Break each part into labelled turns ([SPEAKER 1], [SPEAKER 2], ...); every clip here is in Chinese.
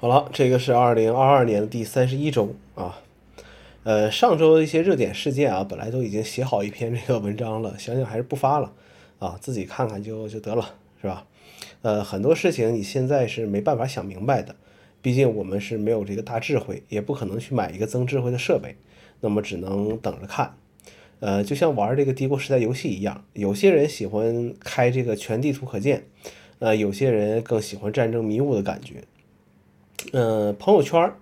[SPEAKER 1] 好了，这个是二零二二年的第三十一周啊。呃，上周的一些热点事件啊，本来都已经写好一篇这个文章了，想想还是不发了啊，自己看看就就得了，是吧？呃，很多事情你现在是没办法想明白的，毕竟我们是没有这个大智慧，也不可能去买一个增智慧的设备，那么只能等着看。呃，就像玩这个帝国时代游戏一样，有些人喜欢开这个全地图可见，呃，有些人更喜欢战争迷雾的感觉。嗯，朋友圈，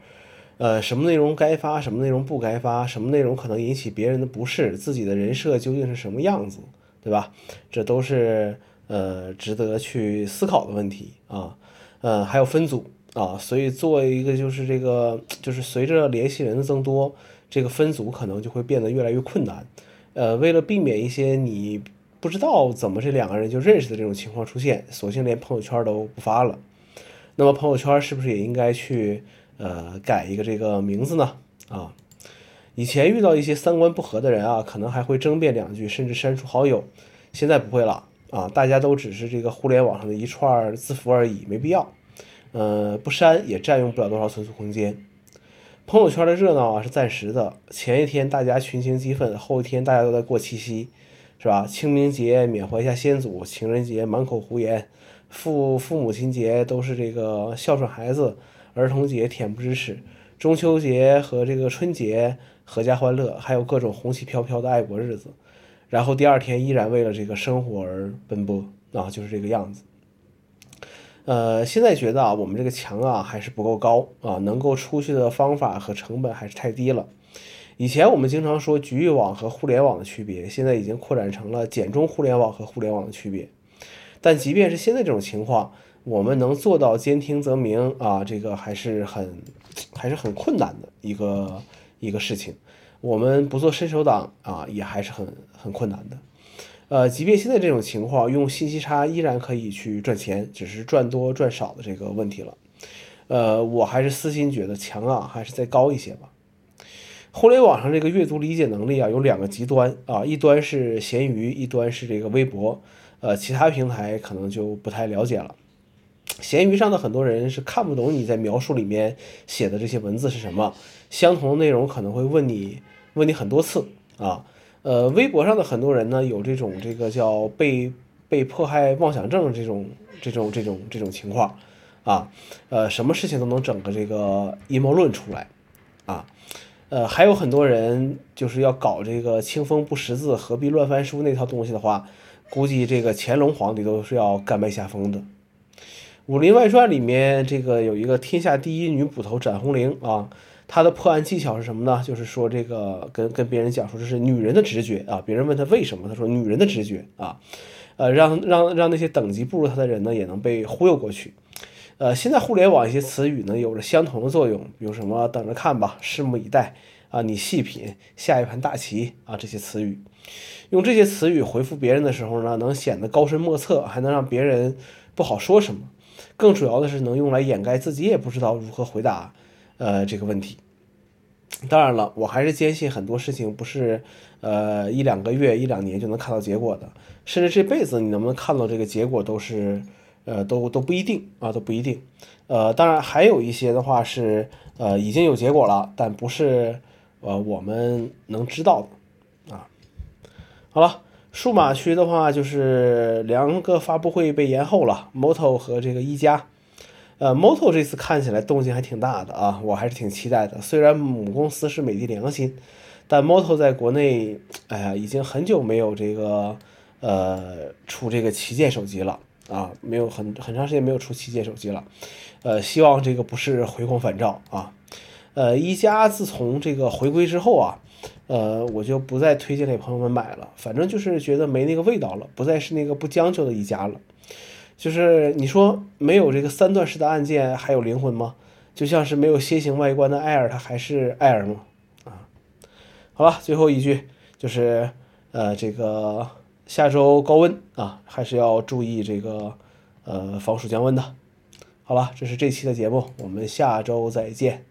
[SPEAKER 1] 呃，什么内容该发，什么内容不该发，什么内容可能引起别人的不适，自己的人设究竟是什么样子，对吧？这都是呃值得去思考的问题啊。呃，还有分组啊，所以做一个就是这个，就是随着联系人的增多，这个分组可能就会变得越来越困难。呃，为了避免一些你不知道怎么这两个人就认识的这种情况出现，索性连朋友圈都不发了。那么朋友圈是不是也应该去呃改一个这个名字呢？啊，以前遇到一些三观不合的人啊，可能还会争辩两句，甚至删除好友。现在不会了啊，大家都只是这个互联网上的一串字符而已，没必要。呃，不删也占用不了多少存储空间。朋友圈的热闹啊是暂时的，前一天大家群情激愤，后一天大家都在过七夕，是吧？清明节缅怀一下先祖，情人节满口胡言。父父母亲节都是这个孝顺孩子，儿童节恬不知耻，中秋节和这个春节阖家欢乐，还有各种红旗飘飘的爱国日子，然后第二天依然为了这个生活而奔波啊，就是这个样子。呃，现在觉得啊，我们这个墙啊还是不够高啊，能够出去的方法和成本还是太低了。以前我们经常说局域网和互联网的区别，现在已经扩展成了简中互联网和互联网的区别。但即便是现在这种情况，我们能做到兼听则明啊，这个还是很还是很困难的一个一个事情。我们不做伸手党啊，也还是很很困难的。呃，即便现在这种情况，用信息差依然可以去赚钱，只是赚多赚少的这个问题了。呃，我还是私心觉得强啊，还是再高一些吧。互联网上这个阅读理解能力啊，有两个极端啊，一端是闲鱼，一端是这个微博。呃，其他平台可能就不太了解了。闲鱼上的很多人是看不懂你在描述里面写的这些文字是什么，相同的内容可能会问你问你很多次啊。呃，微博上的很多人呢，有这种这个叫被被迫害妄想症这种这种这种这种情况啊。呃，什么事情都能整个这个阴谋论出来啊。呃，还有很多人就是要搞这个清风不识字，何必乱翻书那套东西的话。估计这个乾隆皇帝都是要甘拜下风的。《武林外传》里面这个有一个天下第一女捕头展红绫啊，她的破案技巧是什么呢？就是说这个跟跟别人讲说这是女人的直觉啊。别人问她为什么，她说女人的直觉啊。呃，让让让那些等级不如她的人呢，也能被忽悠过去。呃，现在互联网一些词语呢，有着相同的作用，比如什么等着看吧，拭目以待啊，你细品下一盘大棋啊，这些词语。用这些词语回复别人的时候呢，能显得高深莫测，还能让别人不好说什么。更主要的是能用来掩盖自己也不知道如何回答，呃，这个问题。当然了，我还是坚信很多事情不是，呃，一两个月、一两年就能看到结果的，甚至这辈子你能不能看到这个结果都是，呃，都都不一定啊，都不一定。呃，当然还有一些的话是，呃，已经有结果了，但不是，呃，我们能知道的。好了，数码区的话就是两个发布会被延后了，Moto 和这个一加。呃，Moto 这次看起来动静还挺大的啊，我还是挺期待的。虽然母公司是美的良心，但 Moto 在国内，哎呀，已经很久没有这个呃出这个旗舰手机了啊，没有很很长时间没有出旗舰手机了。呃，希望这个不是回光返照啊。呃，一加自从这个回归之后啊。呃，我就不再推荐给朋友们买了，反正就是觉得没那个味道了，不再是那个不将就的一家了。就是你说没有这个三段式的按键还有灵魂吗？就像是没有楔形外观的 Air，它还是 Air 吗？啊，好了，最后一句就是呃，这个下周高温啊，还是要注意这个呃防暑降温的。好了，这是这期的节目，我们下周再见。